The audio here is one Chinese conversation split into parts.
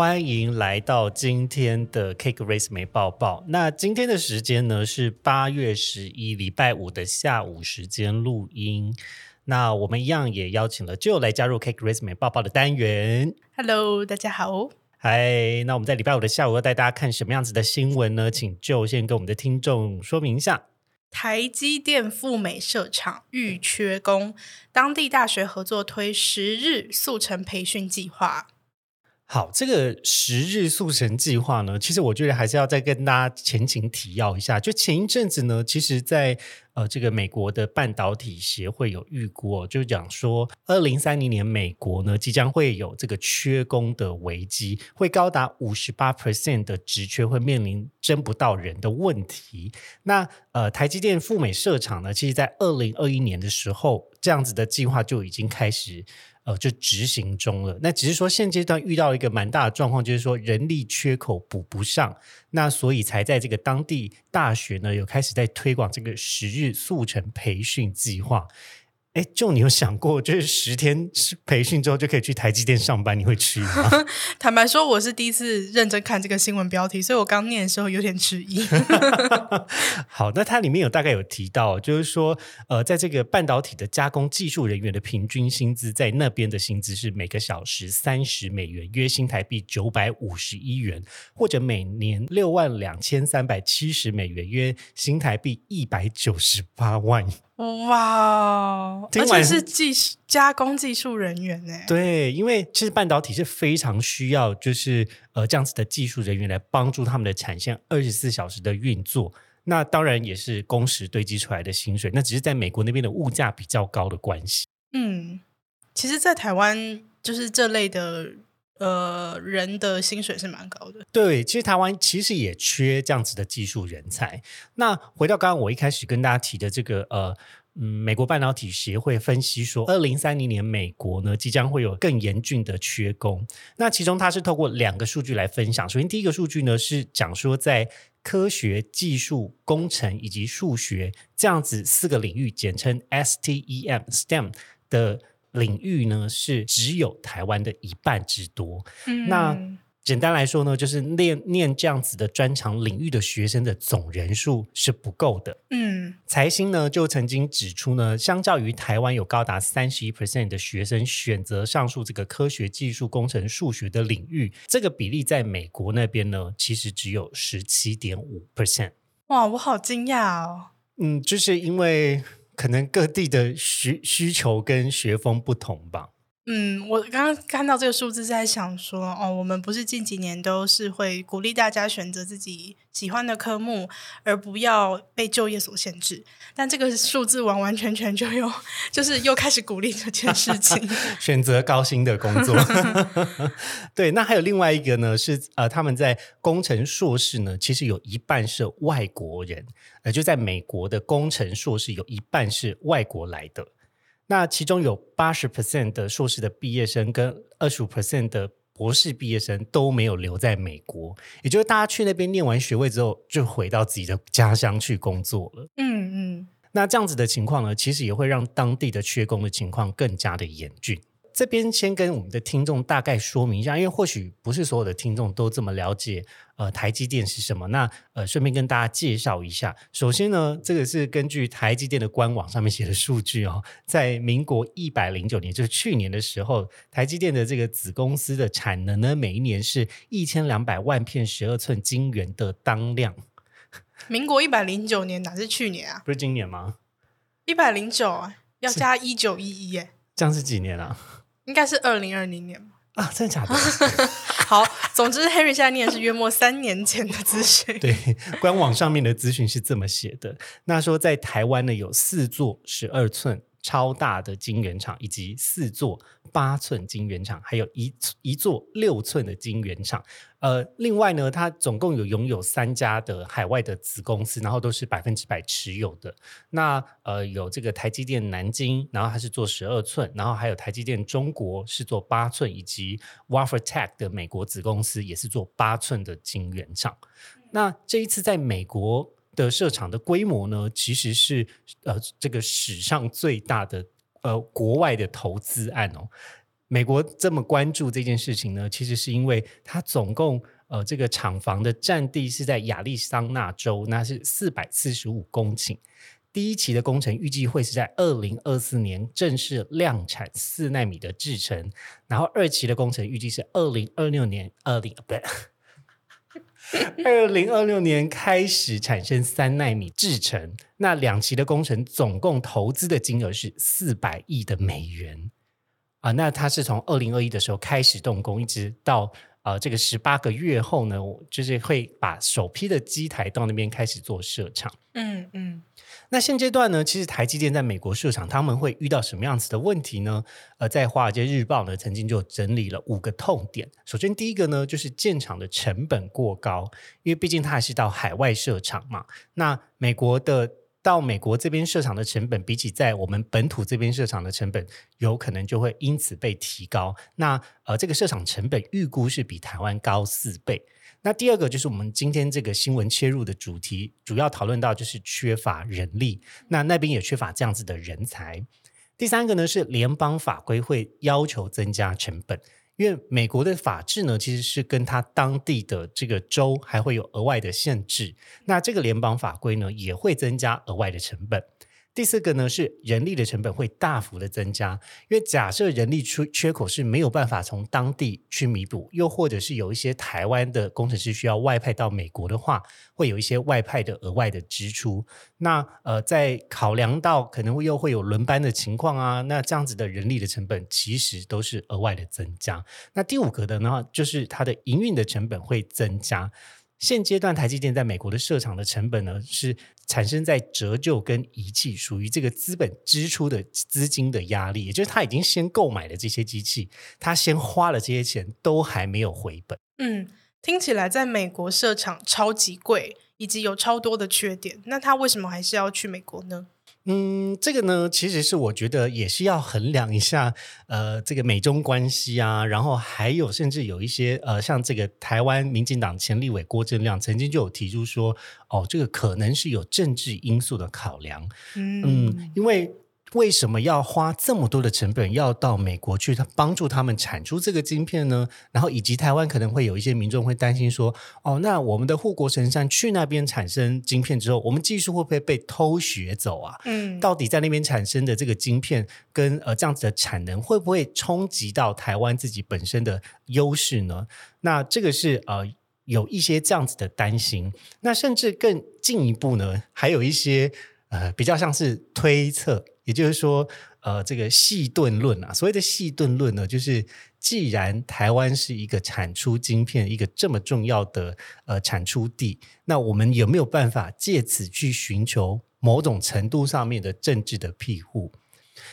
欢迎来到今天的 Cake Race 没抱抱。那今天的时间呢是八月十一礼拜五的下午时间录音。那我们一样也邀请了 Joe 来加入 Cake Race 没抱抱的单元。Hello，大家好。嗨，那我们在礼拜五的下午要带大家看什么样子的新闻呢？请 Joe 先跟我们的听众说明一下。台积电赴美设厂欲缺工，当地大学合作推十日速成培训计划。好，这个十日速成计划呢，其实我觉得还是要再跟大家前情提要一下。就前一阵子呢，其实在，呃这个美国的半导体协会有预估、哦，就讲说，二零三零年美国呢即将会有这个缺工的危机，会高达五十八 percent 的职缺会面临征不到人的问题。那呃，台积电赴美设厂呢，其实在二零二一年的时候，这样子的计划就已经开始。呃，就执行中了。那只是说现阶段遇到一个蛮大的状况，就是说人力缺口补不上，那所以才在这个当地大学呢有开始在推广这个十日速成培训计划。哎，就你有想过，就是十天培训之后就可以去台积电上班，你会去吗？坦白说，我是第一次认真看这个新闻标题，所以我刚念的时候有点迟疑。好，那它里面有大概有提到，就是说，呃，在这个半导体的加工技术人员的平均薪资，在那边的薪资是每个小时三十美元，约新台币九百五十一元，或者每年六万两千三百七十美元，约新台币一百九十八万。哇，而且是技加工技术人员呢？对，因为其实半导体是非常需要，就是呃这样子的技术人员来帮助他们的产线二十四小时的运作。那当然也是工时堆积出来的薪水，那只是在美国那边的物价比较高的关系。嗯，其实，在台湾就是这类的呃人的薪水是蛮高的。对，其实台湾其实也缺这样子的技术人才。那回到刚刚我一开始跟大家提的这个呃。嗯，美国半导体协会分析说，二零三零年美国呢即将会有更严峻的缺工。那其中它是透过两个数据来分享。首先，第一个数据呢是讲说，在科学技术、工程以及数学这样子四个领域，简称 STEM STEM 的领域呢，是只有台湾的一半之多。嗯，那简单来说呢，就是念念这样子的专长领域的学生的总人数是不够的。嗯，财新呢就曾经指出呢，相较于台湾有高达三十一 percent 的学生选择上述这个科学技术、工程、数学的领域，这个比例在美国那边呢，其实只有十七点五 percent。哇，我好惊讶哦！嗯，就是因为可能各地的需需求跟学风不同吧。嗯，我刚刚看到这个数字，在想说，哦，我们不是近几年都是会鼓励大家选择自己喜欢的科目，而不要被就业所限制。但这个数字完完全全就又就是又开始鼓励这件事情，选择高薪的工作。对，那还有另外一个呢，是呃，他们在工程硕士呢，其实有一半是外国人，呃，就在美国的工程硕士有一半是外国来的。那其中有八十 percent 的硕士的毕业生跟二十五 percent 的博士毕业生都没有留在美国，也就是大家去那边念完学位之后，就回到自己的家乡去工作了。嗯嗯，那这样子的情况呢，其实也会让当地的缺工的情况更加的严峻。这边先跟我们的听众大概说明一下，因为或许不是所有的听众都这么了解，呃，台积电是什么。那呃，顺便跟大家介绍一下。首先呢，这个是根据台积电的官网上面写的数据哦，在民国一百零九年，就是去年的时候，台积电的这个子公司的产能呢，每一年是一千两百万片十二寸晶圆的当量。民国一百零九年哪是去年啊？不是今年吗？一百零九啊，要加一九一一耶。这样是几年啊？应该是二零二零年啊，真的假的？好，总之 Henry 现在念的是约莫三年前的资讯。对，官网上面的资讯是这么写的。那说在台湾呢，有四座十二寸超大的晶圆厂，以及四座八寸晶圆厂，还有一一座六寸的晶圆厂。呃，另外呢，它总共有拥有三家的海外的子公司，然后都是百分之百持有的。那呃，有这个台积电南京，然后它是做十二寸，然后还有台积电中国是做八寸，以及 Wafer Tech 的美国子公司也是做八寸的晶圆厂。那这一次在美国的设厂的规模呢，其实是呃这个史上最大的呃国外的投资案哦。美国这么关注这件事情呢，其实是因为它总共呃这个厂房的占地是在亚利桑那州，那是四百四十五公顷。第一期的工程预计会是在二零二四年正式量产四纳米的制程，然后二期的工程预计是二零二六年二零不对，二零二六年开始产生三纳米制程。那两期的工程总共投资的金额是四百亿的美元。啊，那它是从二零二一的时候开始动工，一直到呃这个十八个月后呢，我就是会把首批的机台到那边开始做设厂。嗯嗯。那现阶段呢，其实台积电在美国设厂，他们会遇到什么样子的问题呢？呃，在华尔街日报呢，曾经就整理了五个痛点。首先，第一个呢，就是建厂的成本过高，因为毕竟它还是到海外设厂嘛。那美国的。到美国这边设厂的成本，比起在我们本土这边设厂的成本，有可能就会因此被提高。那呃，这个设厂成本预估是比台湾高四倍。那第二个就是我们今天这个新闻切入的主题，主要讨论到就是缺乏人力，那那边也缺乏这样子的人才。第三个呢是联邦法规会要求增加成本。因为美国的法制呢，其实是跟它当地的这个州还会有额外的限制，那这个联邦法规呢，也会增加额外的成本。第四个呢是人力的成本会大幅的增加，因为假设人力缺缺口是没有办法从当地去弥补，又或者是有一些台湾的工程师需要外派到美国的话，会有一些外派的额外的支出。那呃，在考量到可能会又会有轮班的情况啊，那这样子的人力的成本其实都是额外的增加。那第五个的呢，就是它的营运的成本会增加。现阶段台积电在美国的设厂的成本呢，是产生在折旧跟仪器，属于这个资本支出的资金的压力，也就是他已经先购买了这些机器，他先花了这些钱，都还没有回本。嗯，听起来在美国设厂超级贵，以及有超多的缺点，那他为什么还是要去美国呢？嗯，这个呢，其实是我觉得也是要衡量一下，呃，这个美中关系啊，然后还有甚至有一些呃，像这个台湾民进党前立委郭正亮曾经就有提出说，哦，这个可能是有政治因素的考量，嗯，因为。为什么要花这么多的成本要到美国去，他帮助他们产出这个晶片呢？然后以及台湾可能会有一些民众会担心说：“哦，那我们的护国神山去那边产生晶片之后，我们技术会不会被偷学走啊？嗯，到底在那边产生的这个晶片跟呃这样子的产能会不会冲击到台湾自己本身的优势呢？那这个是呃有一些这样子的担心。那甚至更进一步呢，还有一些呃比较像是推测。也就是说，呃，这个细盾论啊，所谓的细盾论呢，就是既然台湾是一个产出晶片、一个这么重要的呃产出地，那我们有没有办法借此去寻求某种程度上面的政治的庇护？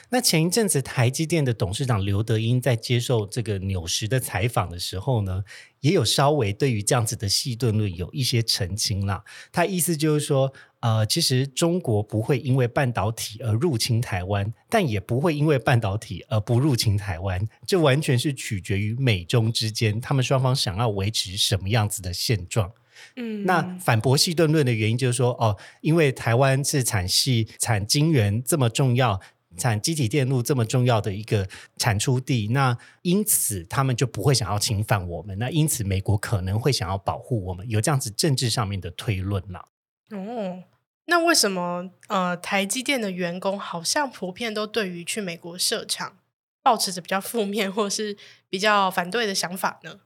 那前一阵子，台积电的董事长刘德英在接受这个纽时的采访的时候呢，也有稍微对于这样子的细盾论有一些澄清啦。他意思就是说，呃，其实中国不会因为半导体而入侵台湾，但也不会因为半导体而不入侵台湾。这完全是取决于美中之间，他们双方想要维持什么样子的现状。嗯，那反驳细盾论的原因就是说，哦，因为台湾是产系产晶圆这么重要。产机体电路这么重要的一个产出地，那因此他们就不会想要侵犯我们。那因此美国可能会想要保护我们，有这样子政治上面的推论了。哦，那为什么呃台积电的员工好像普遍都对于去美国设厂，保持着比较负面或是比较反对的想法呢？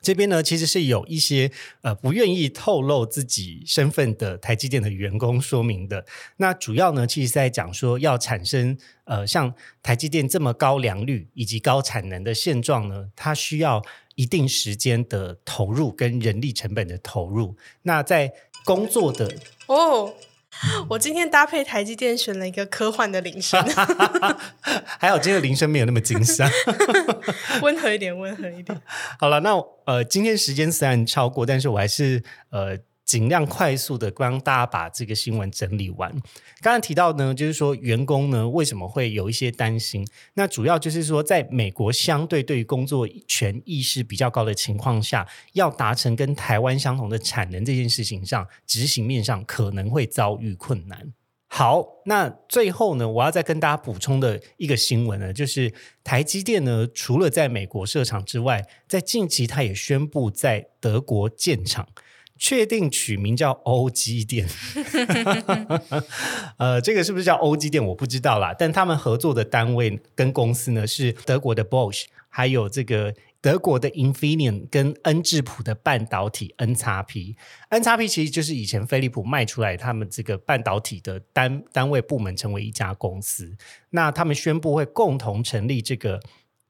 这边呢，其实是有一些呃不愿意透露自己身份的台积电的员工说明的。那主要呢，其实在讲说要产生呃像台积电这么高良率以及高产能的现状呢，它需要一定时间的投入跟人力成本的投入。那在工作的哦，我今天搭配台积电选了一个科幻的铃声，还好今天的铃声没有那么惊吓，温和一点，温和一点。好了，那呃，今天时间虽然超过，但是我还是呃。尽量快速的帮大家把这个新闻整理完。刚才提到呢，就是说员工呢为什么会有一些担心？那主要就是说，在美国相对对于工作权意识比较高的情况下，要达成跟台湾相同的产能这件事情上，执行面上可能会遭遇困难。好，那最后呢，我要再跟大家补充的一个新闻呢，就是台积电呢，除了在美国设厂之外，在近期它也宣布在德国建厂。确定取名叫欧基电，呃，这个是不是叫欧基电？我不知道啦。但他们合作的单位跟公司呢，是德国的 Bosch，还有这个德国的 Infineon 跟恩智浦的半导体 N 叉 P，N 叉 P 其实就是以前飞利浦卖出来他们这个半导体的单单位部门，成为一家公司。那他们宣布会共同成立这个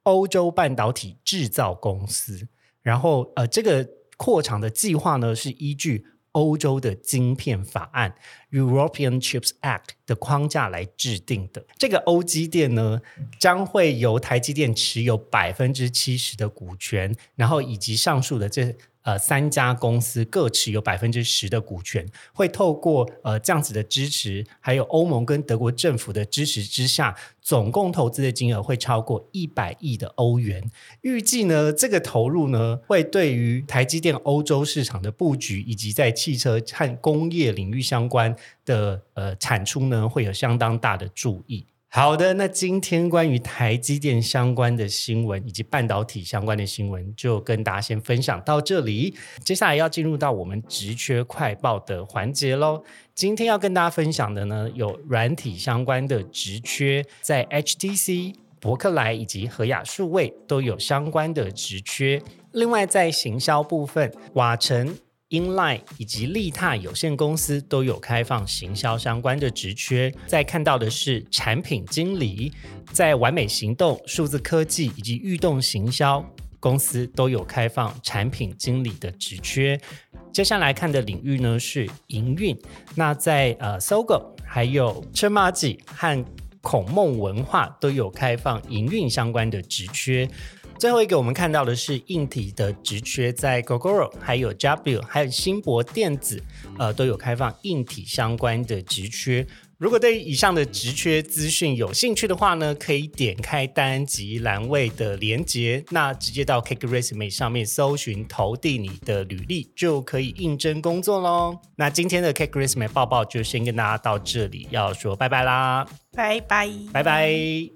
欧洲半导体制造公司，然后呃，这个。扩厂的计划呢，是依据欧洲的晶片法案 （European Chips Act） 的框架来制定的。这个欧基电呢，将会由台积电持有百分之七十的股权，然后以及上述的这。呃，三家公司各持有百分之十的股权，会透过呃这样子的支持，还有欧盟跟德国政府的支持之下，总共投资的金额会超过一百亿的欧元。预计呢，这个投入呢，会对于台积电欧洲市场的布局，以及在汽车和工业领域相关的呃产出呢，会有相当大的注意。好的，那今天关于台积电相关的新闻以及半导体相关的新闻，就跟大家先分享到这里。接下来要进入到我们职缺快报的环节喽。今天要跟大家分享的呢，有软体相关的职缺，在 HTC、博克莱以及和雅数位都有相关的职缺。另外，在行销部分，瓦城。Inline 以及利泰有限公司都有开放行销相关的职缺。再看到的是产品经理，在完美行动、数字科技以及御动行销公司都有开放产品经理的职缺。接下来看的领域呢是营运。那在呃搜狗、还有车马记和孔孟文化都有开放营运相关的职缺。最后一个我们看到的是硬体的职缺，在 Gogoro、还有 W、还有新博电子，呃，都有开放硬体相关的职缺。如果对以上的职缺资讯有兴趣的话呢，可以点开单集栏位的连接，那直接到 Cake Resume 上面搜寻投递你的履历，就可以应征工作喽。那今天的 Cake Resume 报报就先跟大家到这里，要说拜拜啦，拜拜，拜拜。